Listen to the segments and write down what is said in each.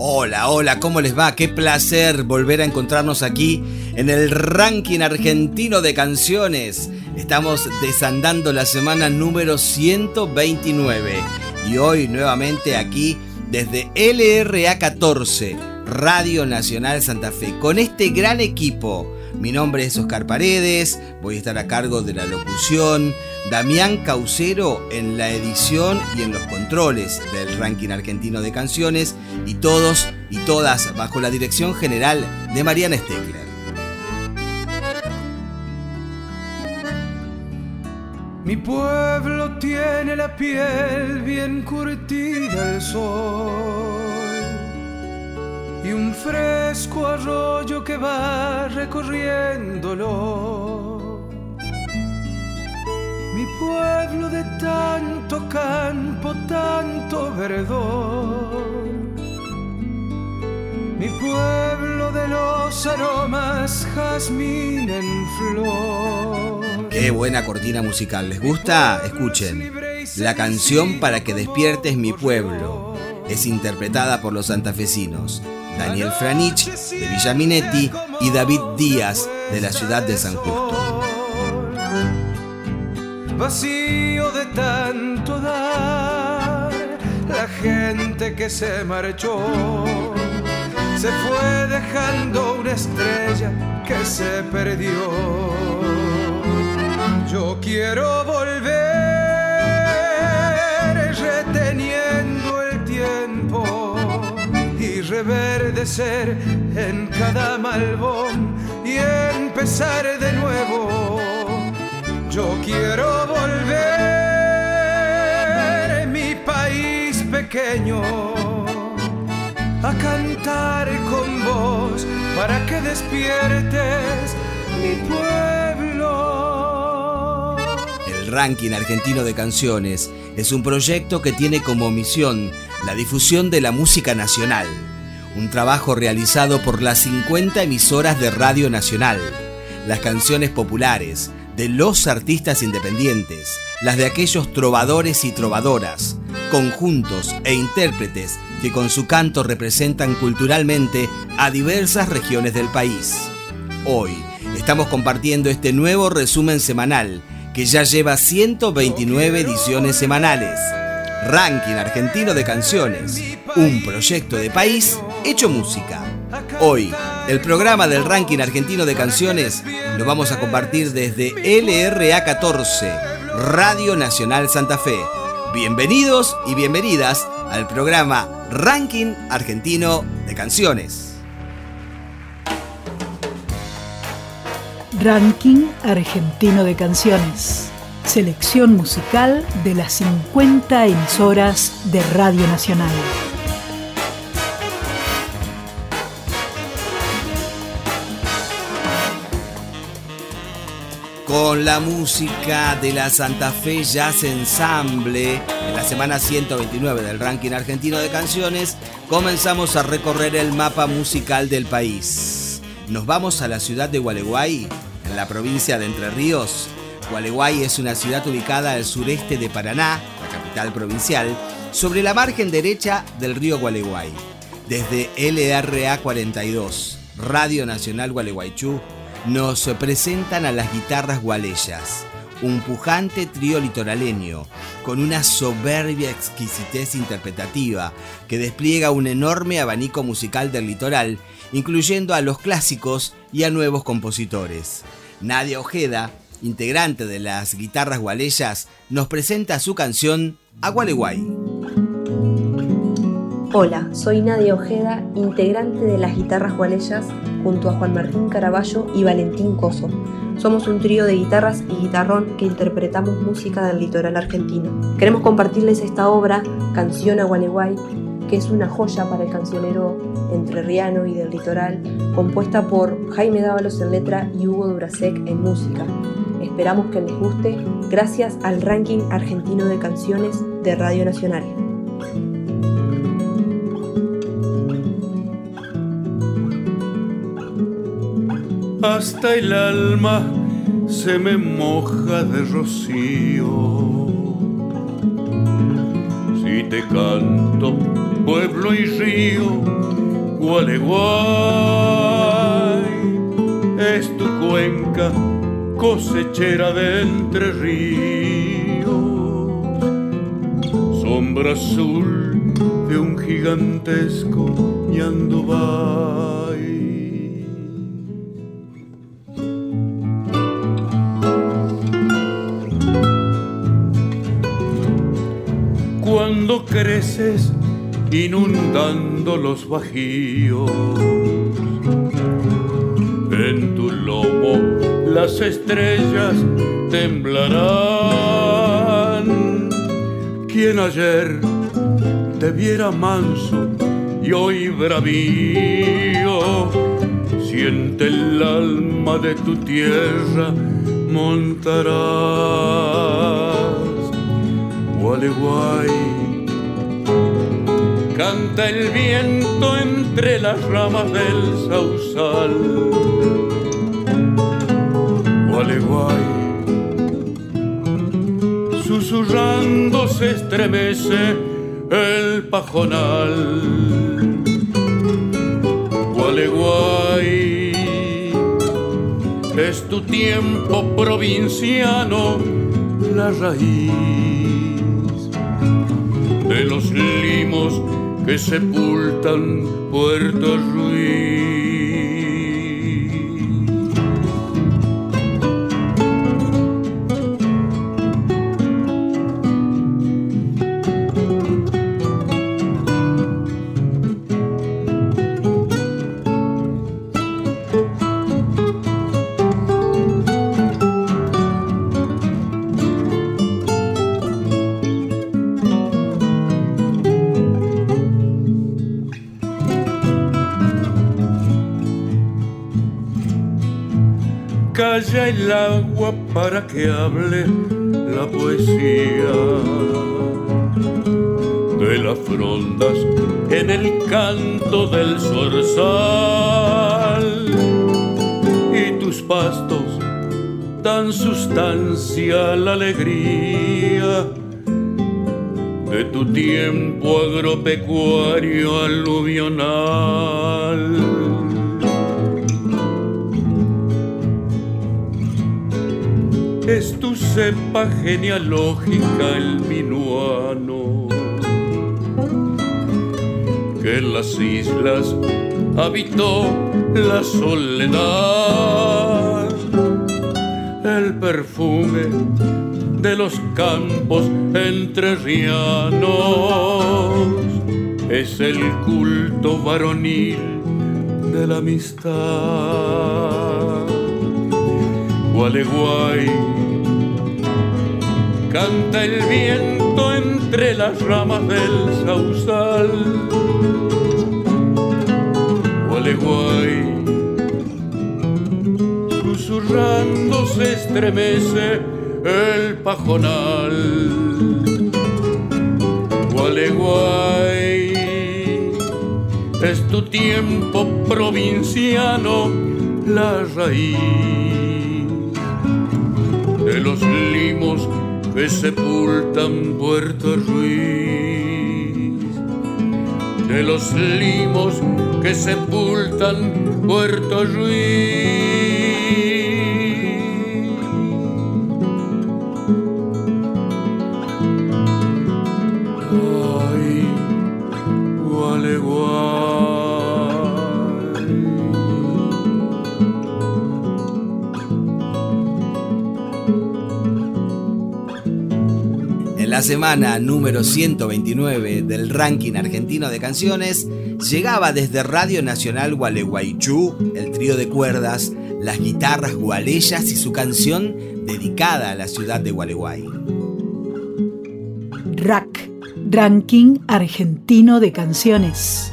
Hola, hola, ¿cómo les va? Qué placer volver a encontrarnos aquí en el ranking argentino de canciones. Estamos desandando la semana número 129 y hoy nuevamente aquí desde LRA 14, Radio Nacional Santa Fe, con este gran equipo mi nombre es Oscar Paredes, voy a estar a cargo de la locución, Damián Caucero en la edición y en los controles del ranking argentino de canciones y todos y todas bajo la dirección general de Mariana Steckler. Mi pueblo tiene la piel bien curtida al sol y un fresco arroyo que va recorriéndolo. Pueblo de tanto campo, tanto verdor. Mi pueblo de los aromas, jazmín en flor. Qué buena cortina musical. ¿Les gusta? Escuchen. La canción para que despiertes mi pueblo es interpretada por los santafesinos Daniel Franich de Villaminetti y David Díaz de la ciudad de San Justo. Vacío de tanto dar, la gente que se marchó se fue dejando una estrella que se perdió. Yo quiero volver reteniendo el tiempo reverdecer en cada malvón y empezar de nuevo. Yo quiero volver mi país pequeño a cantar con vos para que despiertes mi pueblo. El ranking argentino de canciones es un proyecto que tiene como misión la difusión de la música nacional un trabajo realizado por las 50 emisoras de Radio Nacional, las canciones populares de los artistas independientes, las de aquellos trovadores y trovadoras, conjuntos e intérpretes que con su canto representan culturalmente a diversas regiones del país. Hoy estamos compartiendo este nuevo resumen semanal que ya lleva 129 ediciones semanales. Ranking Argentino de Canciones, un proyecto de país hecho música. Hoy, el programa del ranking argentino de canciones lo vamos a compartir desde LRA 14, Radio Nacional Santa Fe. Bienvenidos y bienvenidas al programa Ranking Argentino de Canciones. Ranking Argentino de Canciones. Selección musical de las 50 emisoras de Radio Nacional. Con la música de la Santa Fe Jazz Ensemble. En la semana 129 del ranking argentino de canciones, comenzamos a recorrer el mapa musical del país. Nos vamos a la ciudad de Gualeguay, en la provincia de Entre Ríos. Gualeguay es una ciudad ubicada al sureste de Paraná, la capital provincial, sobre la margen derecha del río Gualeguay. Desde LRA 42, Radio Nacional Gualeguaychú, nos presentan a las guitarras gualeyas, un pujante trío litoraleño, con una soberbia exquisitez interpretativa que despliega un enorme abanico musical del litoral, incluyendo a los clásicos y a nuevos compositores. Nadia Ojeda, integrante de las guitarras gualeyas, nos presenta su canción Agualeguay. Hola, soy Nadia Ojeda, integrante de las guitarras gualeyas, junto a Juan Martín Caraballo y Valentín Coso. Somos un trío de guitarras y guitarrón que interpretamos música del litoral argentino. Queremos compartirles esta obra, Canción a Gualeguay, que es una joya para el cancionero entrerriano y del litoral, compuesta por Jaime Dávalos en letra y Hugo Durasek en música. Esperamos que les guste gracias al ranking argentino de canciones de Radio Nacional. Hasta el alma se me moja de rocío. Si te canto pueblo y río, Gualeguay, es tu cuenca cosechera de entre ríos, sombra azul de un gigantesco ñandubay. Inundando los bajíos. En tu lomo las estrellas temblarán. Quien ayer te viera manso y hoy bravío, siente el alma de tu tierra montarás. Gualeguay. Canta el viento entre las ramas del sausal. Gualeguay. Susurrando se estremece el pajonal. Gualeguay. Es tu tiempo provinciano la raíz de los limos que sepultan Puerto Ruiz. El agua para que hable la poesía. De las frondas en el canto del zorzal. Y tus pastos dan sustancia a la alegría de tu tiempo agropecuario aluvional es tu cepa genealógica el minuano, que en las islas habitó la soledad, el perfume de los campos entrerrianos, es el culto varonil de la amistad. Gualeguay. Canta el viento entre las ramas del sausal. Gualeguay. Susurrando se estremece el pajonal. Gualeguay. Es tu tiempo provinciano la raíz de los limos que sepultan Puerto Ruiz, de los limos que sepultan Puerto Ruiz. Semana número 129 del ranking argentino de canciones llegaba desde Radio Nacional Gualeguaychú el trío de cuerdas, las guitarras gualeyas y su canción dedicada a la ciudad de Gualeguay. RAC, Ranking Argentino de Canciones.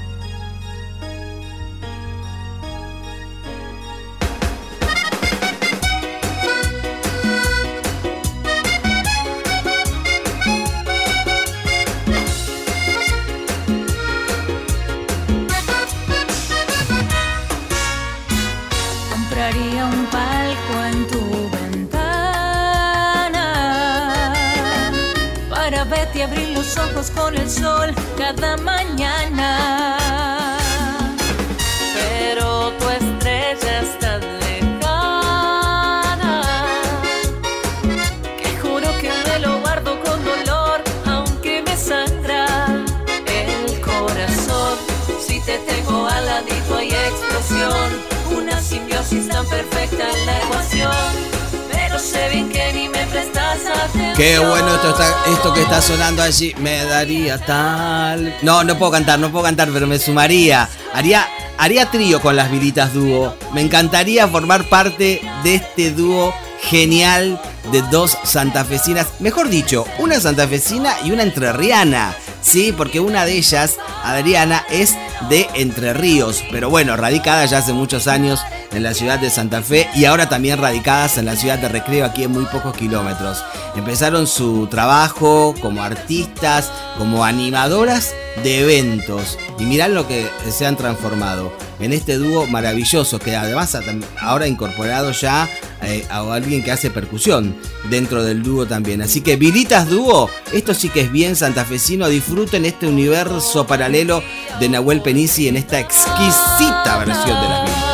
Qué bueno esto, está, esto que está sonando allí. Me daría tal. No, no puedo cantar, no puedo cantar, pero me sumaría. Haría, haría trío con las viritas dúo. Me encantaría formar parte de este dúo genial de dos santafesinas. Mejor dicho, una santafesina y una entrerriana. Sí, porque una de ellas, Adriana, es de Entre Ríos, pero bueno, radicada ya hace muchos años en la ciudad de Santa Fe y ahora también radicadas en la ciudad de Recreo, aquí en muy pocos kilómetros. Empezaron su trabajo como artistas, como animadoras de eventos y mirad lo que se han transformado en este dúo maravilloso que además ahora incorporado ya eh, a alguien que hace percusión dentro del dúo también. Así que Vilitas Dúo, esto sí que es bien santafesino, disfruten este universo paralelo de Nahuel Penici en esta exquisita versión de las Vilitas.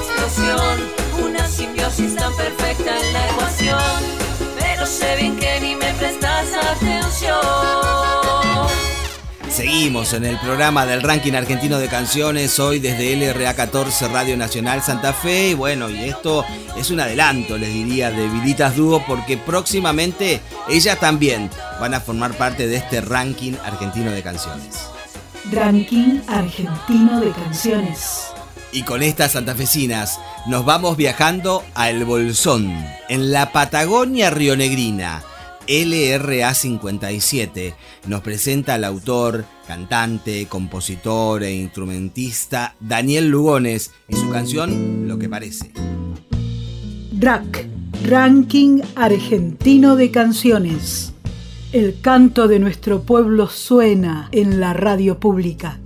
Explosión una simbiosis tan perfecta en la ecuación. Pero sé bien que ni me prestas atención. Seguimos en el programa del ranking argentino de canciones, hoy desde LRA 14 Radio Nacional Santa Fe. Y bueno, y esto es un adelanto, les diría, de Vilitas Dúo, porque próximamente ellas también van a formar parte de este ranking argentino de canciones. Ranking argentino de canciones. Y con estas santafesinas nos vamos viajando a El Bolsón, en la Patagonia rionegrina. LRA 57 nos presenta al autor, cantante, compositor e instrumentista Daniel Lugones y su canción Lo que parece. DRAC, Ranking Argentino de Canciones. El canto de nuestro pueblo suena en la radio pública.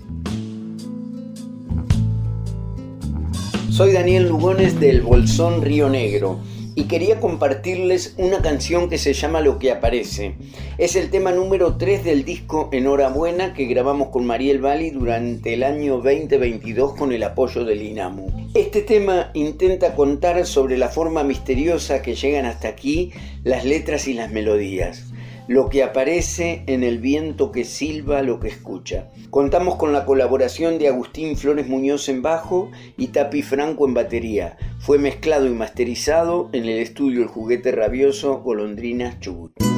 Soy Daniel Lugones del Bolsón Río Negro y quería compartirles una canción que se llama Lo que aparece. Es el tema número 3 del disco Enhorabuena que grabamos con Mariel Bali durante el año 2022 con el apoyo del INAMU. Este tema intenta contar sobre la forma misteriosa que llegan hasta aquí las letras y las melodías lo que aparece en el viento que silba lo que escucha. Contamos con la colaboración de Agustín Flores Muñoz en bajo y Tapi Franco en batería. Fue mezclado y masterizado en el estudio El Juguete Rabioso Golondrinas Chubut.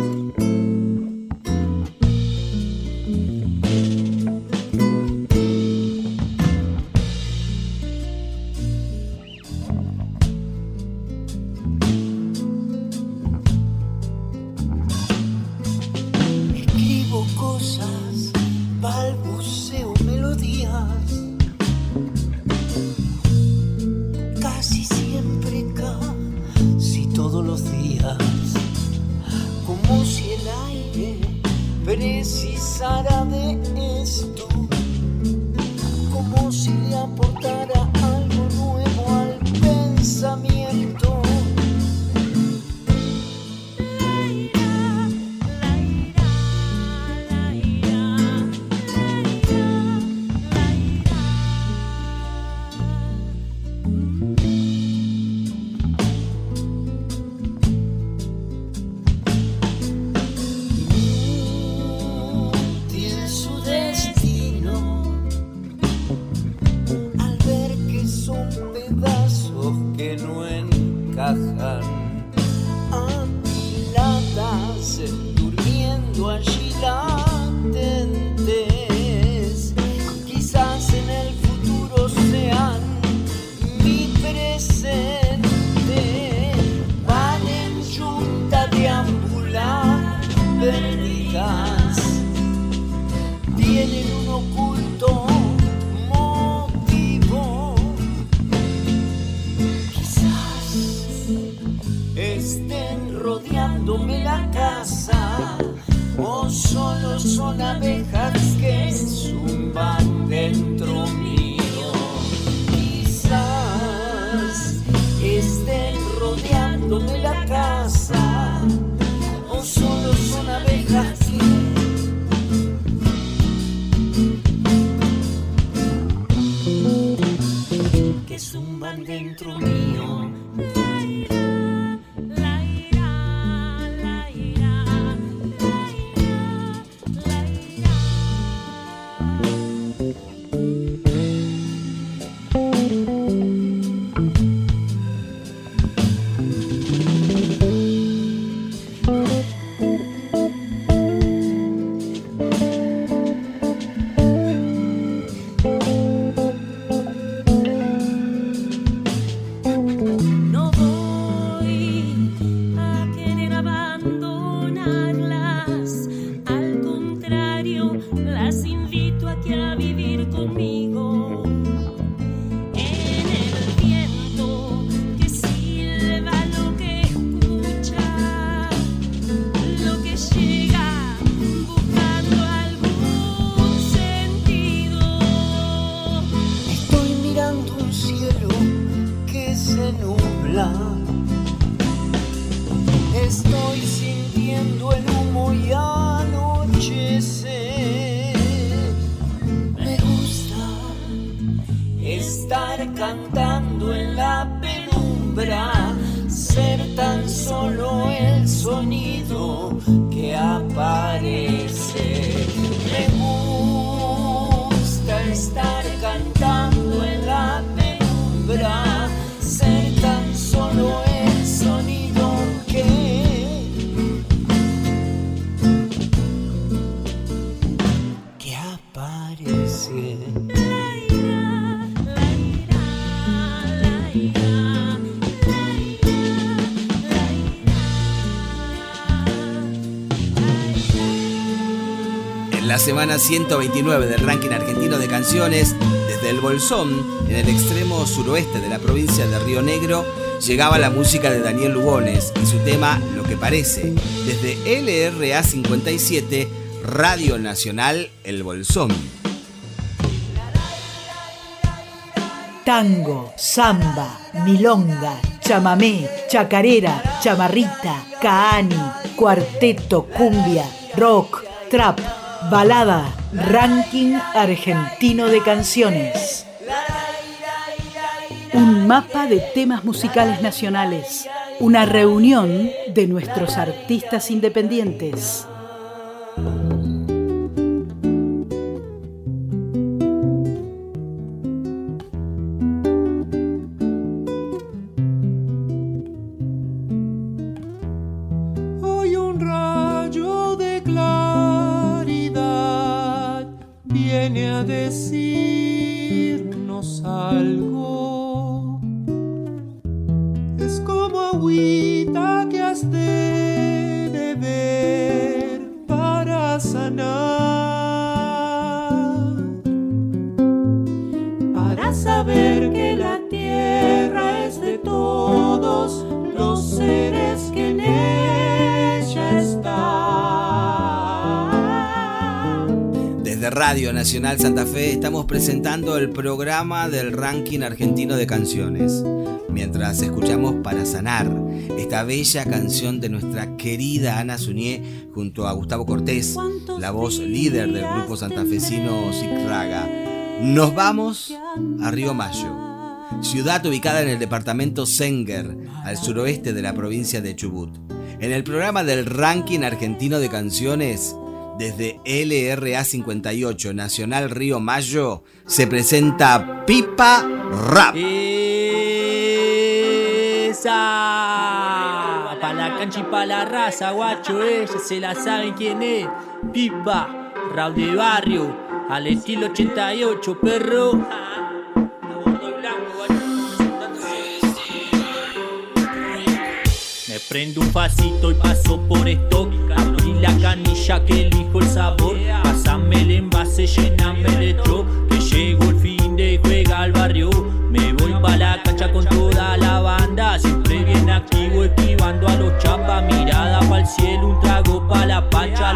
Semana 129 del ranking argentino de canciones, desde el Bolsón, en el extremo suroeste de la provincia de Río Negro, llegaba la música de Daniel Lugones y su tema Lo que parece, desde LRA 57, Radio Nacional El Bolsón. Tango, samba, milonga, chamamé, chacarera, chamarrita, caani, cuarteto, cumbia, rock, trap, balada, ranking argentino de canciones. Un mapa de temas musicales nacionales, una reunión de nuestros artistas independientes. Nacional Santa Fe estamos presentando el programa del ranking argentino de canciones. Mientras escuchamos Para Sanar, esta bella canción de nuestra querida Ana Suñé junto a Gustavo Cortés, la voz líder del grupo santafesino Raga. Nos vamos a Río Mayo, ciudad ubicada en el departamento Senger, al suroeste de la provincia de Chubut. En el programa del ranking argentino de canciones, desde LRA 58 Nacional Río Mayo, se presenta Pipa Rap. cabeza. Pa' la cancha y pa' la raza, guacho, ella se la saben quién es. Pipa, Raúl de Barrio, al estilo 88, perro. Me prendo un pasito y paso por esto. Abrí la canilla que elijo el sabor. Pásame el envase, llename el estro. Que llegó el fin de juega al barrio. Me voy pa' la cancha con toda la banda. Siempre bien activo, esquivando a los chapas. Mirada pa'l cielo, un trago pa' la pancha.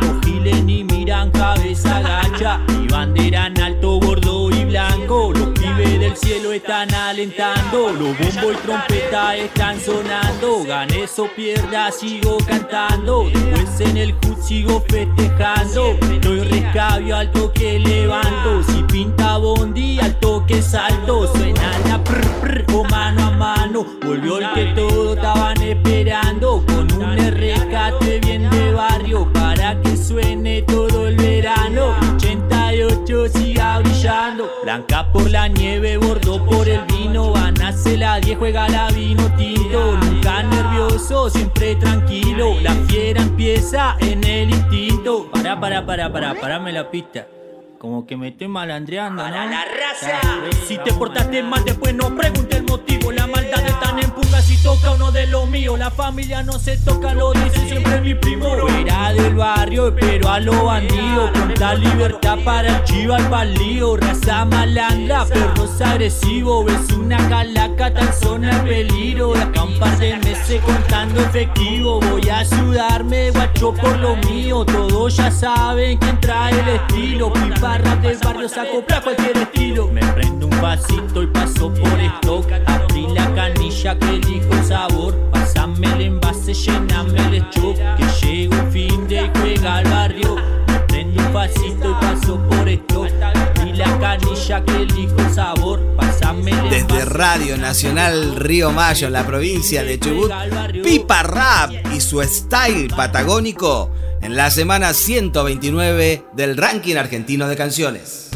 Están alentando. Los bombos y trompeta están sonando. Ganes o pierda, sigo cantando. Después en el hood sigo festejando. Doy rescabio al toque levanto. Si pinta bondi, al toque salto. Suena la prr, prr, o mano a mano. Volvió el que todos estaban esperando. Con un rescate bien de barrio. Para que suene todo el verano. 88 siga Blanca por la nieve, bordo por el vino. Van a hacer la 10, juega la vino tinto. Nunca nervioso, siempre tranquilo. La fiera empieza en el instinto. Para, para, para, para, parame la pista. Como que me estoy malandreando, ¿no? la raza! Si te portaste mal, después no pregunte el motivo. La maldad está en punga si toca uno de los míos. La familia no se toca, lo dice siempre mi primo. Fuera del barrio, pero a los bandidos. Con tal libertad para el chivo al palío. Raza malandra, perros agresivos. Ves una calaca tan zona de peligro. De acá un par de meses contando efectivo. Voy a ayudarme, guacho, por lo mío. Todos ya saben quién trae el estilo. Pipa rap del barrio se acopla a cualquier estilo. Me prendo un vasito y paso por stock. Abrí la canilla que elijo el sabor. Pásame el envase, llename el stock. Que llega un fin de juega al barrio. Me prendo un vasito y paso por stock. Abrí la canilla que elijo el sabor. Pásame el Desde envase. Radio Nacional Río Mayo, en la provincia de Chubut, Pipa Rap y su style patagónico en la semana 129 del ranking argentino de canciones.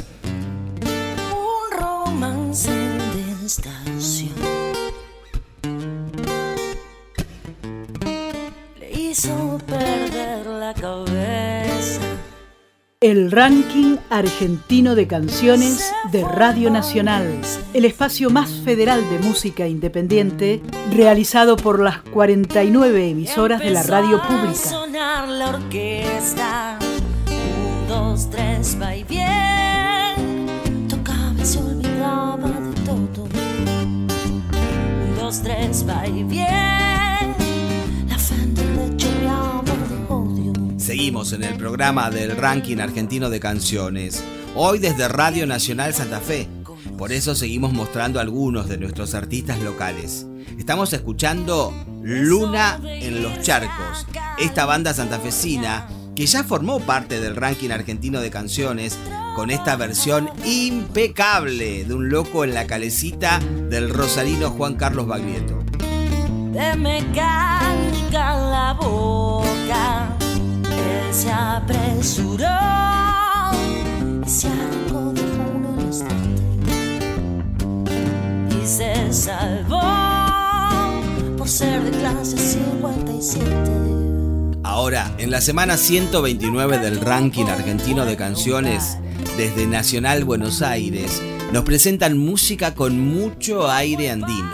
El ranking argentino de canciones de Radio Nacional, el espacio más federal de música independiente, realizado por las 49 emisoras de la radio pública. sonar la orquesta. Un, dos, tres, va y bien. Tocaba y se olvidaba de todo. Un, dos, tres, va y bien. Seguimos en el programa del ranking argentino de canciones, hoy desde Radio Nacional Santa Fe. Por eso seguimos mostrando algunos de nuestros artistas locales. Estamos escuchando Luna en los Charcos, esta banda santafesina que ya formó parte del ranking argentino de canciones con esta versión impecable de un loco en la calecita del rosarino Juan Carlos Baglietto. mecánica en la boca. Se apresuró y se arrancó de uno. Y se salvó por ser de clase 57. Ahora, en la semana 129 del ranking argentino de canciones, desde Nacional Buenos Aires, nos presentan música con mucho aire andino.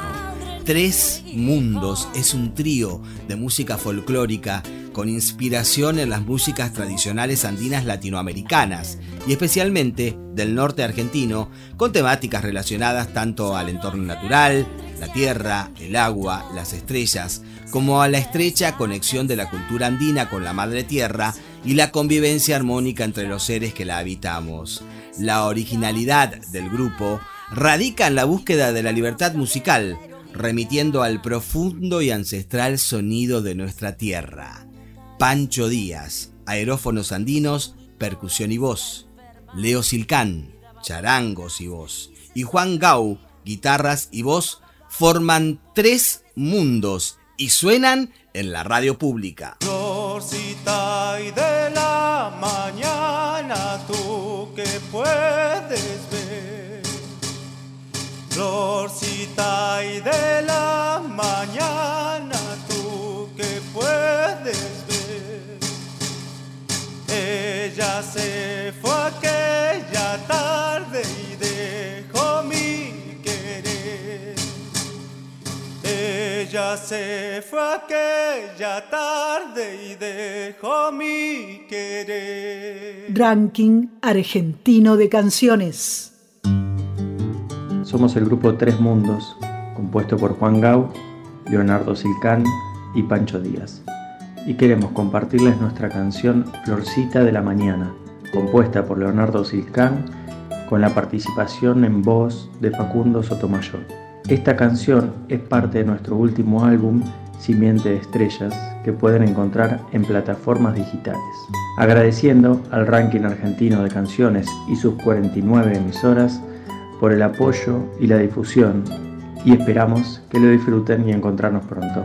Tres Mundos es un trío de música folclórica con inspiración en las músicas tradicionales andinas latinoamericanas y especialmente del norte argentino, con temáticas relacionadas tanto al entorno natural, la tierra, el agua, las estrellas, como a la estrecha conexión de la cultura andina con la madre tierra y la convivencia armónica entre los seres que la habitamos. La originalidad del grupo radica en la búsqueda de la libertad musical, remitiendo al profundo y ancestral sonido de nuestra tierra. Pancho Díaz, aerófonos andinos, percusión y voz. Leo Silcán, charangos y voz. Y Juan Gau, guitarras y voz, forman tres mundos y suenan en la radio pública. Florcita y de la mañana, tú que puedes ver. Florcita y de la mañana. Ella se fue aquella tarde y dejó mi querer. Ella se fue aquella tarde y dejó mi querer. Ranking argentino de canciones. Somos el grupo Tres Mundos, compuesto por Juan Gau, Leonardo Silcán y Pancho Díaz. Y queremos compartirles nuestra canción Florcita de la Mañana, compuesta por Leonardo Silcán con la participación en voz de Facundo Sotomayor. Esta canción es parte de nuestro último álbum Simiente de Estrellas que pueden encontrar en plataformas digitales. Agradeciendo al ranking argentino de canciones y sus 49 emisoras por el apoyo y la difusión y esperamos que lo disfruten y encontrarnos pronto.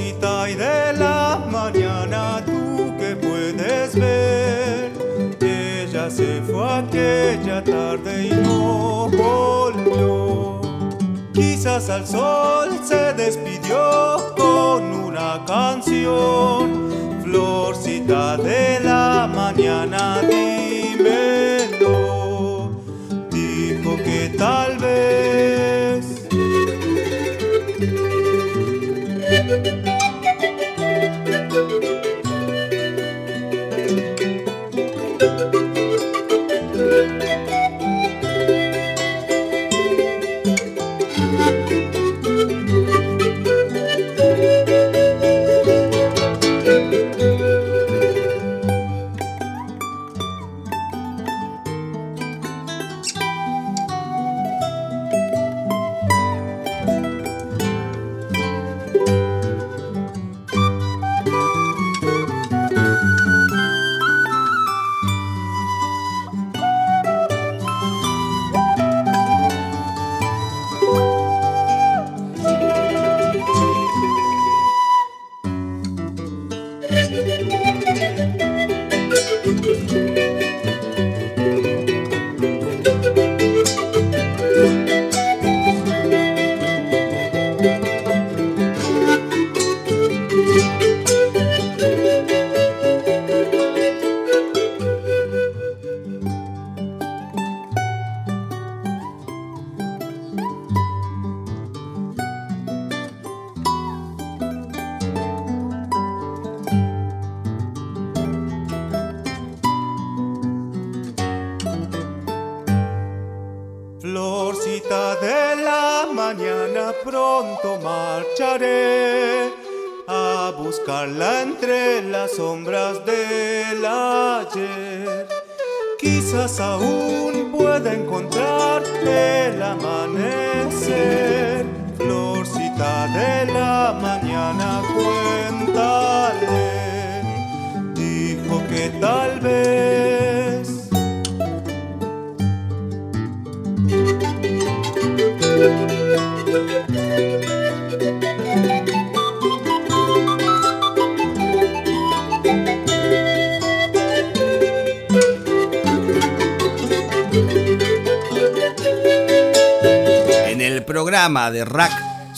Florcita y de la mañana tú que puedes ver, ella se fue aquella tarde y no volvió. Quizás al sol se despidió con una canción. Florcita de la mañana, dímelo. Dijo que tal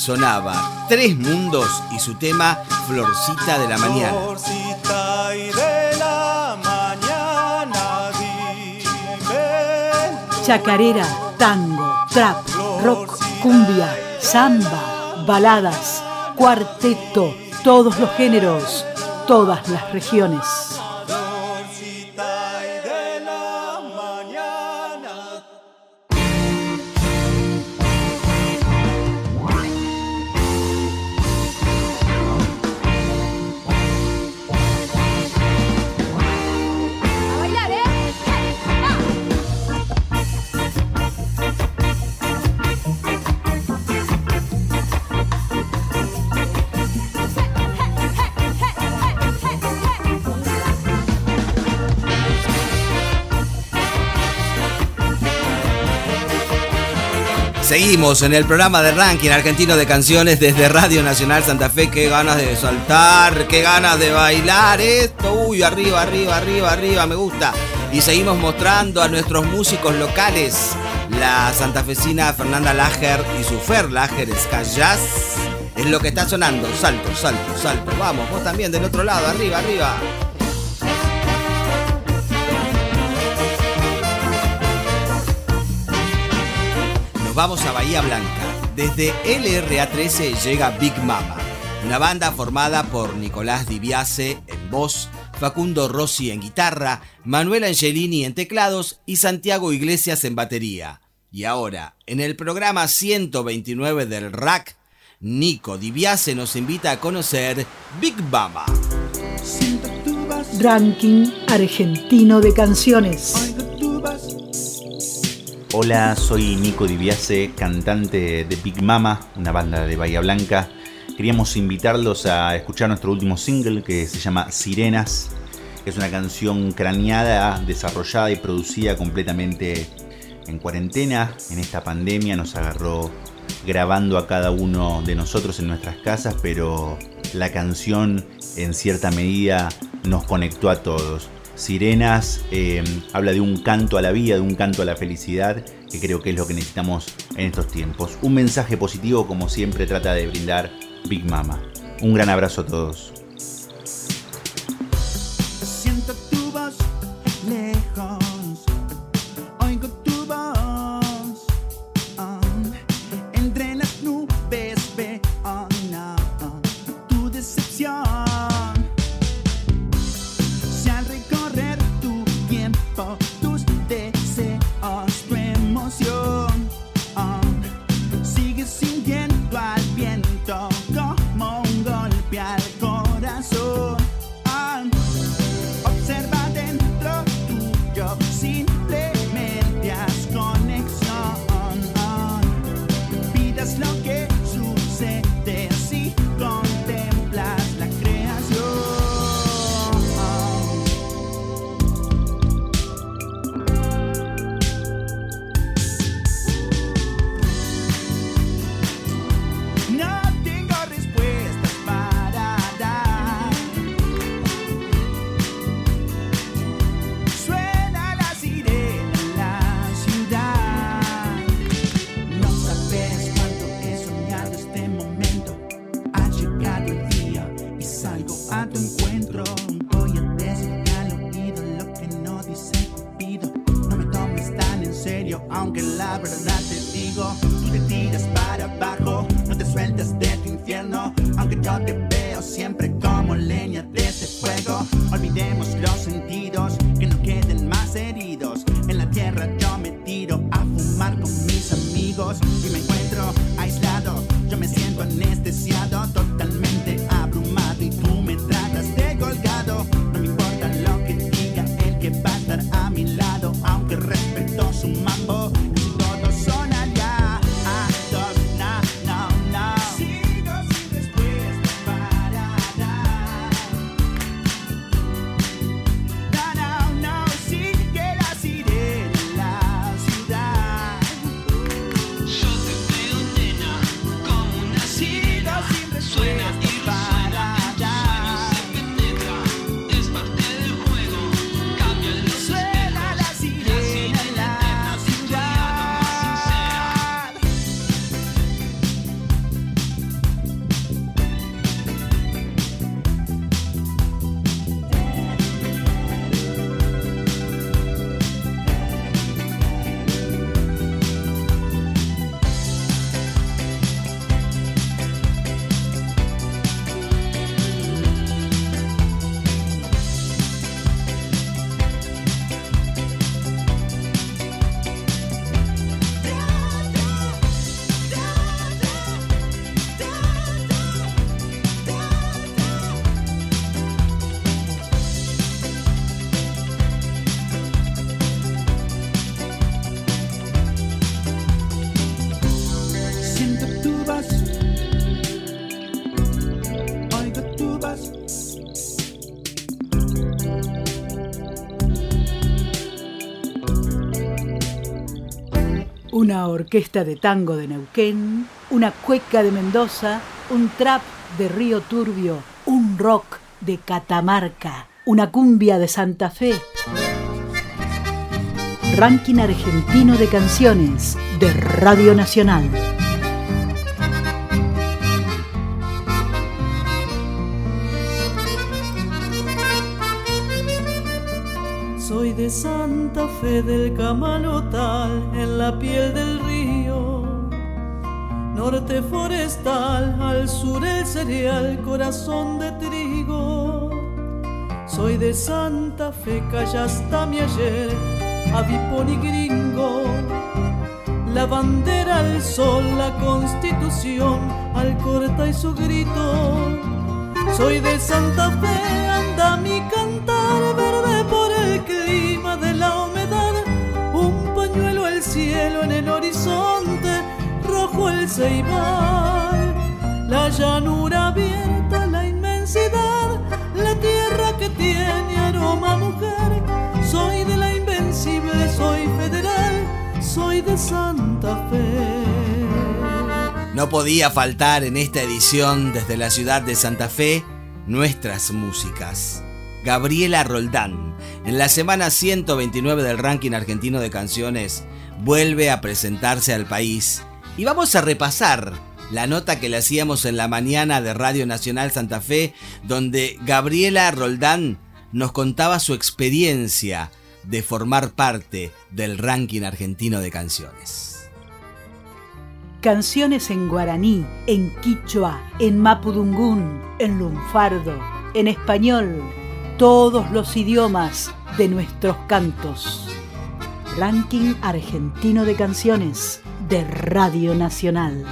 sonaba Tres Mundos y su tema Florcita de la Mañana. Florcita y de la mañana, dime. Chacarera, tango, trap, rock, cumbia, samba, baladas, cuarteto, todos los géneros, todas las regiones. Seguimos en el programa de ranking argentino de canciones desde Radio Nacional Santa Fe. Qué ganas de saltar, qué ganas de bailar esto. Uy, arriba, arriba, arriba, arriba, me gusta. Y seguimos mostrando a nuestros músicos locales. La santafesina Fernanda Lager y su Fer Lager Jazz. Es lo que está sonando. Salto, salto, salto. Vamos, vos también del otro lado, arriba, arriba. Nos vamos a Bahía Blanca. Desde LRA13 llega Big Mama, una banda formada por Nicolás Dibiase en voz, Facundo Rossi en guitarra, Manuel Angelini en teclados y Santiago Iglesias en batería. Y ahora, en el programa 129 del RAC, Nico Dibiase nos invita a conocer Big Mama. Ranking argentino de canciones. Hola, soy Nico Dibiase, cantante de Big Mama, una banda de Bahía Blanca. Queríamos invitarlos a escuchar nuestro último single que se llama Sirenas. Es una canción craneada, desarrollada y producida completamente en cuarentena. En esta pandemia nos agarró grabando a cada uno de nosotros en nuestras casas, pero la canción en cierta medida nos conectó a todos. Sirenas eh, habla de un canto a la vida, de un canto a la felicidad, que creo que es lo que necesitamos en estos tiempos. Un mensaje positivo como siempre trata de brindar Big Mama. Un gran abrazo a todos. Orquesta de tango de Neuquén, una cueca de Mendoza, un trap de Río Turbio, un rock de Catamarca, una cumbia de Santa Fe. Ranking argentino de canciones de Radio Nacional. Santa Fe del Camalotal, en la piel del río. norte forestal, al sur el cereal, corazón de trigo. Soy de Santa Fe, hasta mi ayer, avipón y gringo. La bandera al sol, la constitución, al corta y su grito. Soy de Santa Fe, anda mi cantar, verde por clima de la humedad. Un pañuelo al cielo en el horizonte, rojo el ceibal. La llanura abierta, la inmensidad, la tierra que tiene aroma mujer. Soy de la invencible, soy federal, soy de Santa Fe. No podía faltar en esta edición desde la ciudad de Santa Fe nuestras músicas. Gabriela Roldán, en la semana 129 del ranking argentino de canciones, vuelve a presentarse al país. Y vamos a repasar la nota que le hacíamos en la mañana de Radio Nacional Santa Fe, donde Gabriela Roldán nos contaba su experiencia de formar parte del ranking argentino de canciones. Canciones en guaraní, en quichua, en mapudungún, en lunfardo, en español, todos los idiomas de nuestros cantos. Ranking argentino de canciones de Radio Nacional.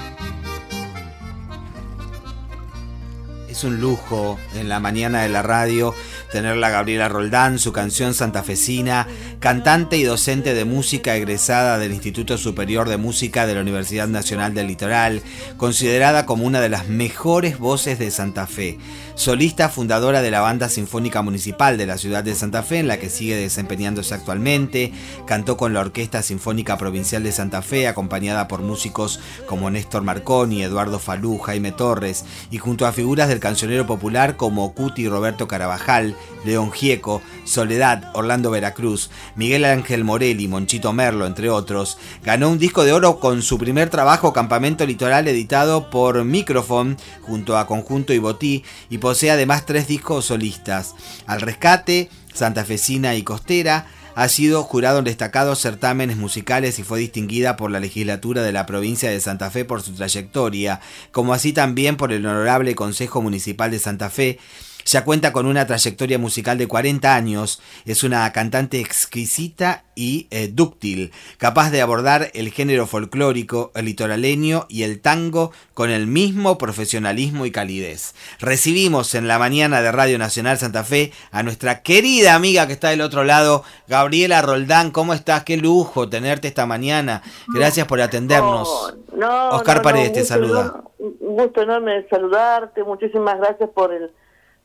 Es un lujo en la mañana de la radio tenerla a Gabriela Roldán, su canción santafesina, cantante y docente de música egresada del Instituto Superior de Música de la Universidad Nacional del Litoral, considerada como una de las mejores voces de Santa Fe, solista fundadora de la Banda Sinfónica Municipal de la ciudad de Santa Fe, en la que sigue desempeñándose actualmente, cantó con la Orquesta Sinfónica Provincial de Santa Fe, acompañada por músicos como Néstor Marconi, Eduardo Falú, Jaime Torres, y junto a figuras del cancionero popular como Cuti Roberto Carabajal, León Gieco, Soledad, Orlando Veracruz, Miguel Ángel Morelli, Monchito Merlo, entre otros, ganó un disco de oro con su primer trabajo Campamento Litoral editado por Microphone junto a Conjunto y Botí y posee además tres discos solistas, Al Rescate, Santa Fecina y Costera, ha sido jurado en destacados certámenes musicales y fue distinguida por la legislatura de la provincia de Santa Fe por su trayectoria, como así también por el Honorable Consejo Municipal de Santa Fe, ya cuenta con una trayectoria musical de 40 años, es una cantante exquisita y eh, dúctil, capaz de abordar el género folclórico, el litoraleño y el tango con el mismo profesionalismo y calidez. Recibimos en la mañana de Radio Nacional Santa Fe a nuestra querida amiga que está del otro lado, Gabriela Roldán. ¿Cómo estás? Qué lujo tenerte esta mañana. Gracias por atendernos. No, Oscar no, Paredes te saluda. Un gusto enorme de saludarte. Muchísimas gracias por el,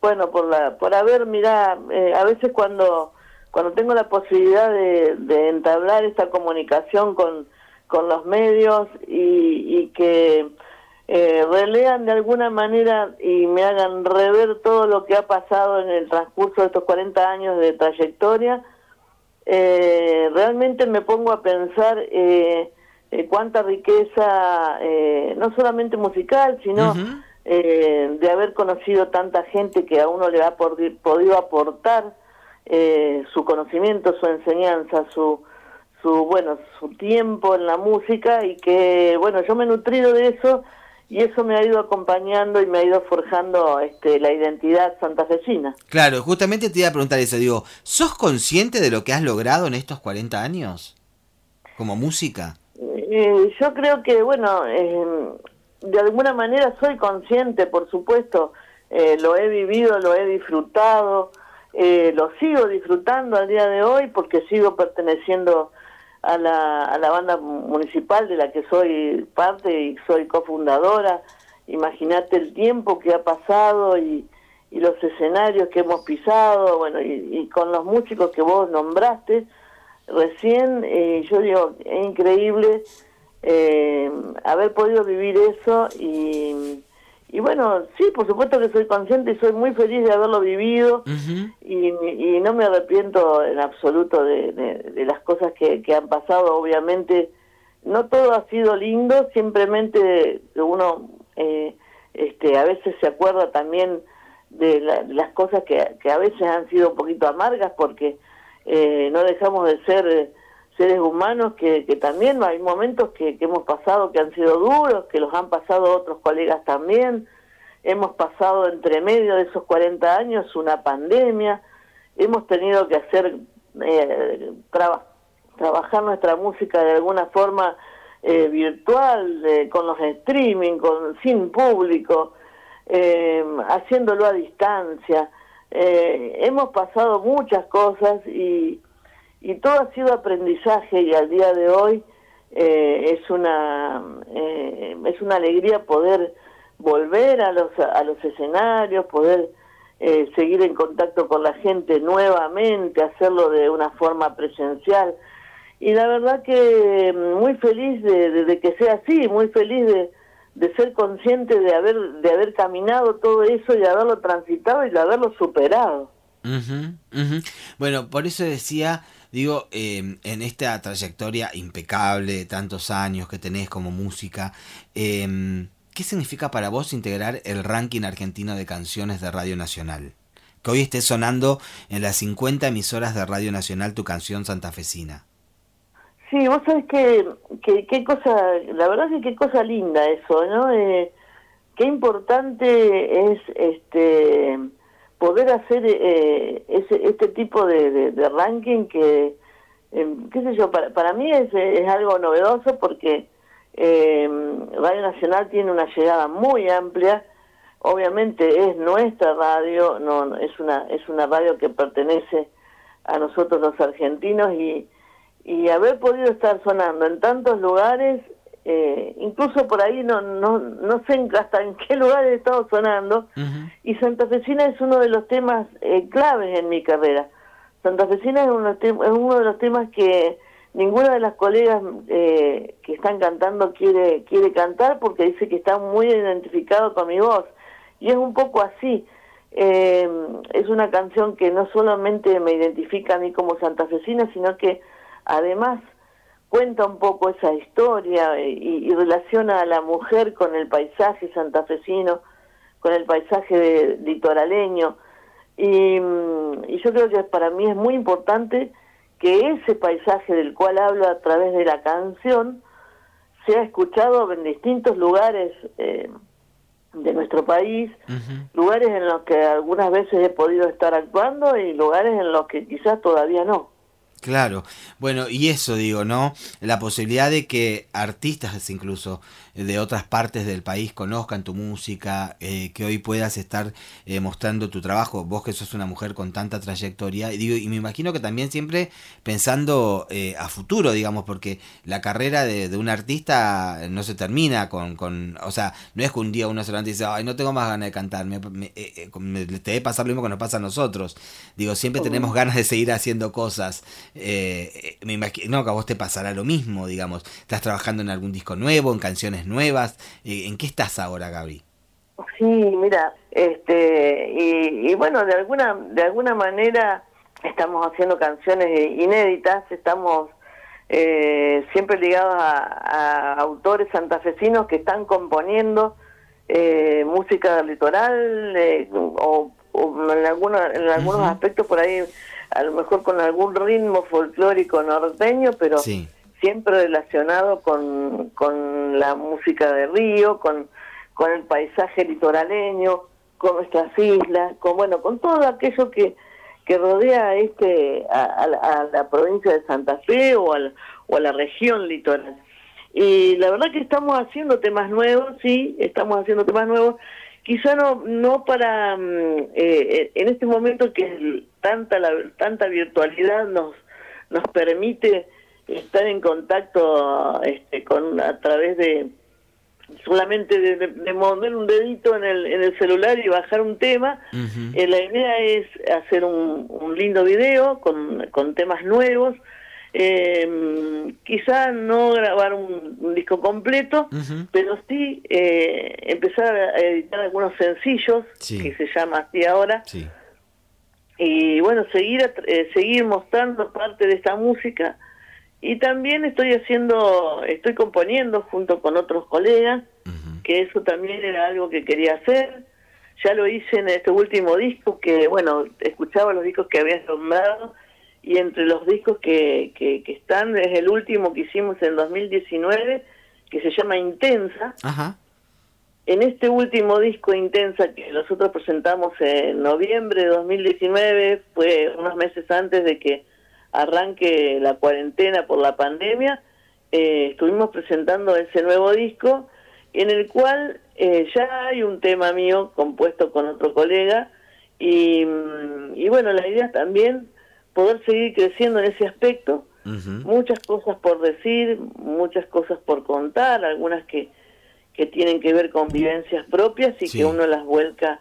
bueno, por la, por haber, mira, eh, a veces cuando, cuando tengo la posibilidad de, de entablar esta comunicación con, con los medios y, y que eh, relean de alguna manera y me hagan rever todo lo que ha pasado en el transcurso de estos 40 años de trayectoria, eh, realmente me pongo a pensar eh, eh, cuánta riqueza, no solamente musical, sino eh, de haber conocido tanta gente que a uno le ha podido aportar eh, su conocimiento, su enseñanza, su, su, bueno, su tiempo en la música y que, bueno, yo me he nutrido de eso y eso me ha ido acompañando y me ha ido forjando este, la identidad santafesina. Claro, justamente te iba a preguntar eso. Digo, ¿sos consciente de lo que has logrado en estos 40 años? Como música. Eh, yo creo que, bueno, eh, de alguna manera soy consciente, por supuesto, eh, lo he vivido, lo he disfrutado, eh, lo sigo disfrutando al día de hoy porque sigo perteneciendo a la, a la banda municipal de la que soy parte y soy cofundadora. Imagínate el tiempo que ha pasado y, y los escenarios que hemos pisado, bueno, y, y con los músicos que vos nombraste recién, eh, yo digo, es increíble eh, haber podido vivir eso y, y bueno, sí, por supuesto que soy consciente y soy muy feliz de haberlo vivido y, y no me arrepiento en absoluto de, de- de las cosas que, que han pasado, obviamente. No todo ha sido lindo, simplemente uno eh, este, a veces se acuerda también de, la- de las cosas que, que a veces han sido un poquito amargas porque eh, no dejamos de ser seres humanos que, que también hay momentos que, hemos pasado que han sido duros, que los han pasado otros colegas también. Hemos pasado entre medio de esos 40 años una pandemia, hemos tenido que hacer, eh, traba- trabajar nuestra música de alguna forma eh, virtual, eh, con los streaming, con, sin público, eh, haciéndolo a distancia. Eh, hemos pasado muchas cosas y, y todo ha sido aprendizaje y al día de hoy eh, es una eh, es una alegría poder volver a los a los escenarios poder eh, seguir en contacto con la gente nuevamente hacerlo de una forma presencial. Y la verdad que mm, muy feliz de, de- que sea así muy feliz de, de ser consciente de haber de haber caminado todo eso y haberlo transitado y de haberlo superado Ujú, ujú. Bueno, por eso decía, digo, eh, en esta trayectoria impecable de tantos años que tenés como música, eh, ¿qué significa para vos integrar el ranking argentino de canciones de Radio Nacional? Que hoy esté sonando en las 50 emisoras de Radio Nacional tu canción santafesina. Sí, vos sabés que, que, qué cosa, la verdad que qué cosa linda eso, ¿no? Eh, qué importante es este poder hacer eh, ese, este tipo de, de- ranking que, eh, qué sé yo, para, para mí es, es algo novedoso porque eh, Radio Nacional tiene una llegada muy amplia, obviamente es nuestra radio, no, no, es una es una radio que pertenece a nosotros los argentinos y y haber podido estar sonando en tantos lugares, eh, incluso por ahí no, no, no sé hasta en qué lugares he estado sonando, y Santa Fecina es uno de los temas eh, claves en mi carrera. Santa Fecina es uno, es uno de los temas que ninguna de las colegas eh, que están cantando quiere, quiere cantar porque dice que está muy identificado con mi voz. Y es un poco así. Eh, es una canción que no solamente me identifica a mí como santafesina, sino que además cuenta un poco esa historia y, y relaciona a la mujer con el paisaje santafesino, con el paisaje de- litoraleño. Y, mm, y yo creo que para mí es muy importante que ese paisaje del cual hablo a través de la canción sea escuchado en distintos lugares eh, de nuestro país, lugares en los que algunas veces he podido estar actuando y lugares en los que quizás todavía no. Claro, bueno, y eso digo, ¿no? La posibilidad de que artistas incluso de otras partes del país conozcan tu música, eh, que hoy puedas estar eh, mostrando tu trabajo, vos que sos una mujer con tanta trayectoria, y, digo, y me imagino que también siempre pensando eh, a futuro, digamos, porque la carrera de, de un artista no se termina con, con, o sea, no es que un día uno se levanta y dice, ay, no tengo más ganas de cantar, me, me- eh, me- te debe pasar lo mismo que nos pasa a nosotros, digo, siempre tenemos ganas de seguir haciendo cosas, me imagino que a vos te pasará lo mismo, digamos. ¿Estás trabajando en algún disco nuevo, en canciones nuevas? Eh, ¿En qué estás ahora, Gaby? Sí, mira, este y, y bueno, de alguna de alguna manera estamos haciendo canciones inéditas, estamos eh, siempre ligados a, a autores santafesinos que están componiendo eh, música del litoral eh, o, o en, algunos en algunos aspectos por ahí a lo mejor con algún ritmo folclórico norteño, pero siempre relacionado con, con la música de río, con, con el paisaje litoraleño, con nuestras islas, con bueno, con todo aquello que, que rodea este a, a a la provincia de Santa Fe o, al- o a la región litoral. Y la verdad que estamos haciendo temas nuevos, sí, estamos haciendo temas nuevos, quizá no no para mm, eh, en este momento que tanta la, tanta virtualidad nos nos permite estar en contacto este, con a través de solamente de, de- de mover un dedito en el, en el celular y bajar un tema. Eh, la idea es hacer un, un lindo video con, con temas nuevos. Eh, quizá no grabar un, un disco completo, pero sí eh, empezar a editar algunos sencillos, que se llama así ahora. Y bueno, seguir, eh, seguir mostrando parte de esta música. Y también estoy haciendo, estoy componiendo junto con otros colegas, que eso también era algo que quería hacer. Ya lo hice en este último disco, que bueno, escuchaba los discos que habías nombrado y entre los discos que, que, que están es el último que hicimos en 2019 que se llama Intensa. Ajá. En este último disco Intensa que nosotros presentamos en noviembre de 2019, fue unos meses antes de que arranque la cuarentena por la pandemia, eh, estuvimos presentando ese nuevo disco en el cual eh, ya hay un tema mío compuesto con otro colega y, mm, y bueno, la idea es también poder seguir creciendo en ese aspecto, muchas cosas por decir, muchas cosas por contar, algunas que, que tienen que ver con vivencias propias y Sí. que uno las vuelca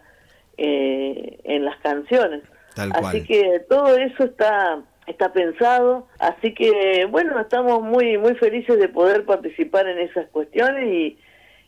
eh, en las canciones. Tal Así cual. que todo eso está está pensado, así que bueno, estamos muy muy felices de poder participar en esas cuestiones y,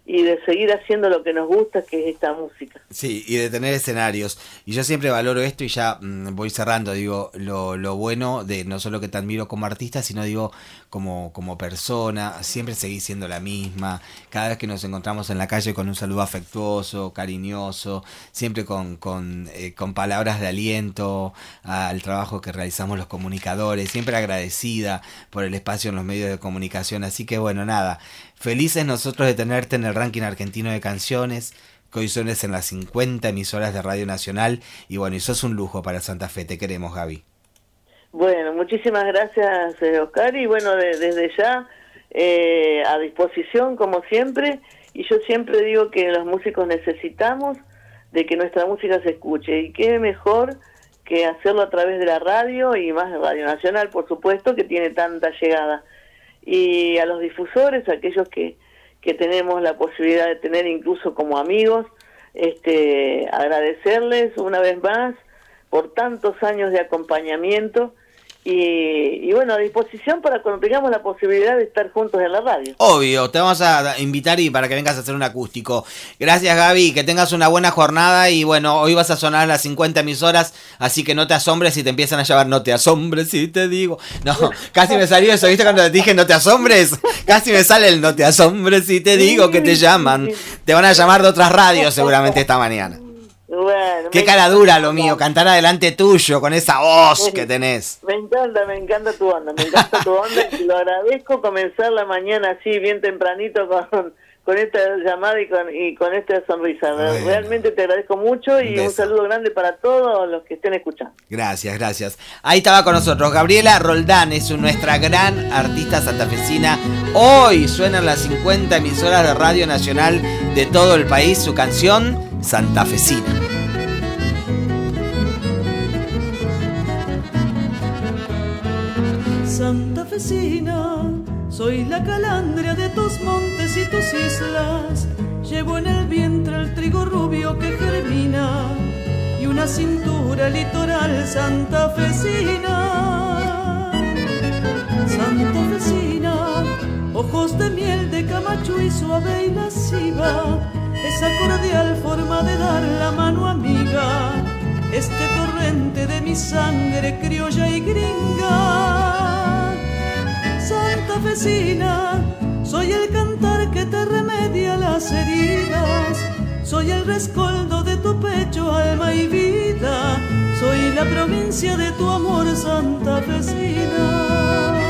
y de seguir haciendo lo que nos gusta, que es esta música. Sí, y de tener escenarios. Y yo siempre valoro esto y ya mm, voy cerrando, digo, lo, lo bueno de no solo que te admiro como artista, sino digo, como, como persona, siempre seguís siendo la misma. Cada vez que nos encontramos en la calle con un saludo afectuoso, cariñoso, siempre con, con, eh, con palabras de aliento al trabajo que realizamos los comunicadores, siempre agradecida por el espacio en los medios de comunicación. Así que bueno, nada, felices nosotros de tenerte en el ranking argentino de canciones que en las 50 emisoras de Radio Nacional y bueno, y sos un lujo para Santa Fe, te queremos Gaby. Bueno, muchísimas gracias, eh, Oscar, y bueno, de- desde ya eh, a disposición, como siempre, y yo siempre digo que los músicos necesitamos de que nuestra música se escuche, y qué mejor que hacerlo a través de la radio, y más de Radio Nacional, por supuesto, que tiene tanta llegada. Y a los difusores, aquellos que, que tenemos la posibilidad de tener incluso como amigos, este, agradecerles una vez más por tantos años de acompañamiento y, y bueno, a disposición para cuando tengamos la posibilidad de estar juntos en la radio. Obvio, te vamos a invitar y para que vengas a hacer un acústico. Gracias Gaby, que tengas una buena jornada y bueno, hoy vas a sonar a las 50 emisoras, así que no te asombres si te empiezan a llamar, no te asombres si te digo. No, casi me salió eso, ¿viste cuando te dije no te asombres? Casi me sale el no te asombres si te digo que te llaman. Te van a llamar de otras radios seguramente esta mañana. Bueno, Qué cara dura lo mío, cantar adelante tuyo con esa voz que tenés. Me encanta, me encanta tu onda, me encanta tu onda y lo agradezco comenzar la mañana así bien tempranito con, con esta llamada y con, y con esta sonrisa. Realmente te agradezco mucho y Un saludo grande para todos los que estén escuchando. Gracias, gracias. Ahí estaba con nosotros Gabriela Roldán, es nuestra gran artista santafesina. Hoy suenan las 50 emisoras de Radio Nacional de todo el país su canción Santafesina. Santafesina, soy la calandria de tus montes y tus islas. Llevo en el vientre el trigo rubio que germina y una cintura litoral santafesina. Santafesina, ojos de miel de camacho y suave y lasciva, esa cordial forma de dar la mano amiga, este torrente de mi sangre criolla y gringa. Santafesina, soy el cantar que te remedia las heridas, soy el rescoldo de tu pecho, alma y vida, soy la provincia de tu amor, Santafesina. Santafesina,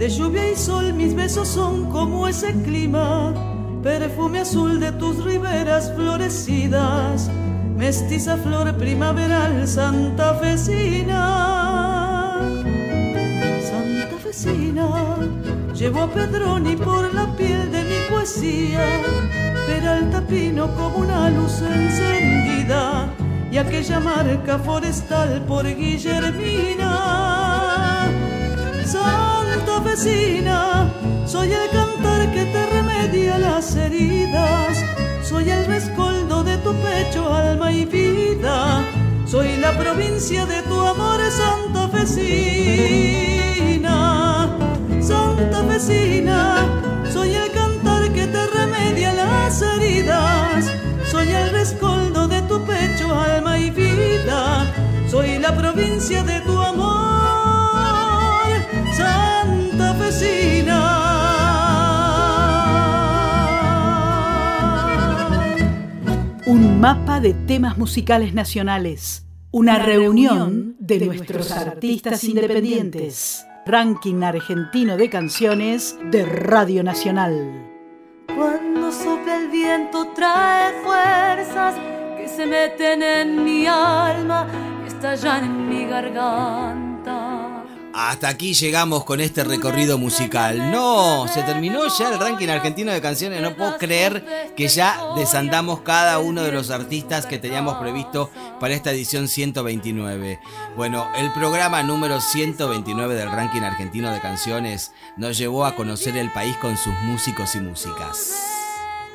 de lluvia y sol mis besos son como ese clima, perfume azul de tus riberas florecidas, mestiza flor primaveral santafesina. Santafesina, llevo a Pedroni por la piel de mi poesía, Peralta pino como una luz encendida y aquella marca forestal por Guillermina. Santa vecina, soy el cantar que te remedia las heridas, soy el rescoldo de tu pecho, alma y vida, soy la provincia de tu amor, Santa vecina. Santa vecina, soy el cantar que te remedia las heridas, soy el rescoldo de tu pecho, alma y vida, soy la provincia de Un mapa de temas musicales nacionales. Una, reunión de, nuestros artistas independientes. Ranking argentino de canciones de Radio Nacional. Cuando sopla el viento trae fuerzas que se meten en mi alma y estallan en mi garganta. Hasta aquí llegamos con este recorrido musical. No, se terminó ya el ranking argentino de canciones. No puedo creer que ya desandamos cada uno de los artistas que teníamos previsto para esta edición 129. Bueno, el programa número 129 del ranking argentino de canciones nos llevó a conocer el país con sus músicos y músicas.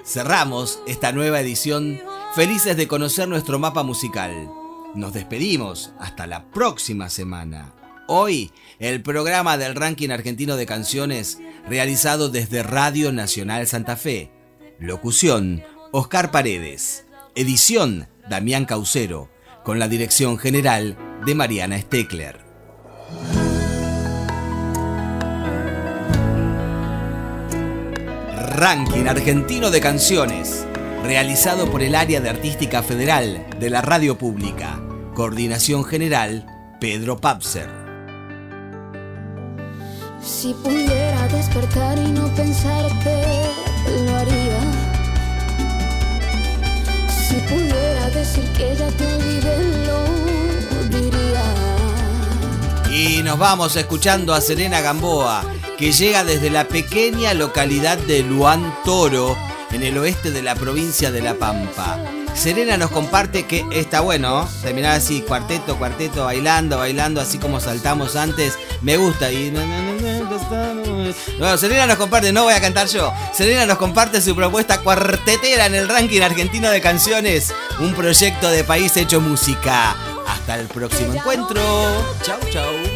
Cerramos esta nueva edición felices de conocer nuestro mapa musical. Nos despedimos hasta la próxima semana. Hoy, el programa del ranking argentino de canciones realizado desde Radio Nacional Santa Fe. Locución, Oscar Paredes. Edición, Damián Caucero, con la dirección general de Mariana Steckler. Ranking argentino de canciones, realizado por el Área de Artística Federal de la Radio Pública. Coordinación General, Pedro Papser. Si pudiera despertar y no pensarte, lo haría. Si pudiera decir que ya te olvidé, lo diría. Y nos vamos escuchando a Serena Gamboa, que llega desde la pequeña localidad de Luán Toro, en el oeste de la provincia de La Pampa. Serena nos comparte que está bueno, terminar así, cuarteto, cuarteto, bailando, bailando, así como saltamos antes. Me gusta. Y. Bueno, Serena nos comparte, no voy a cantar yo. Serena nos comparte su propuesta cuartetera en el ranking argentino de canciones. Un proyecto de país hecho música. Hasta el próximo encuentro. Chau, chau.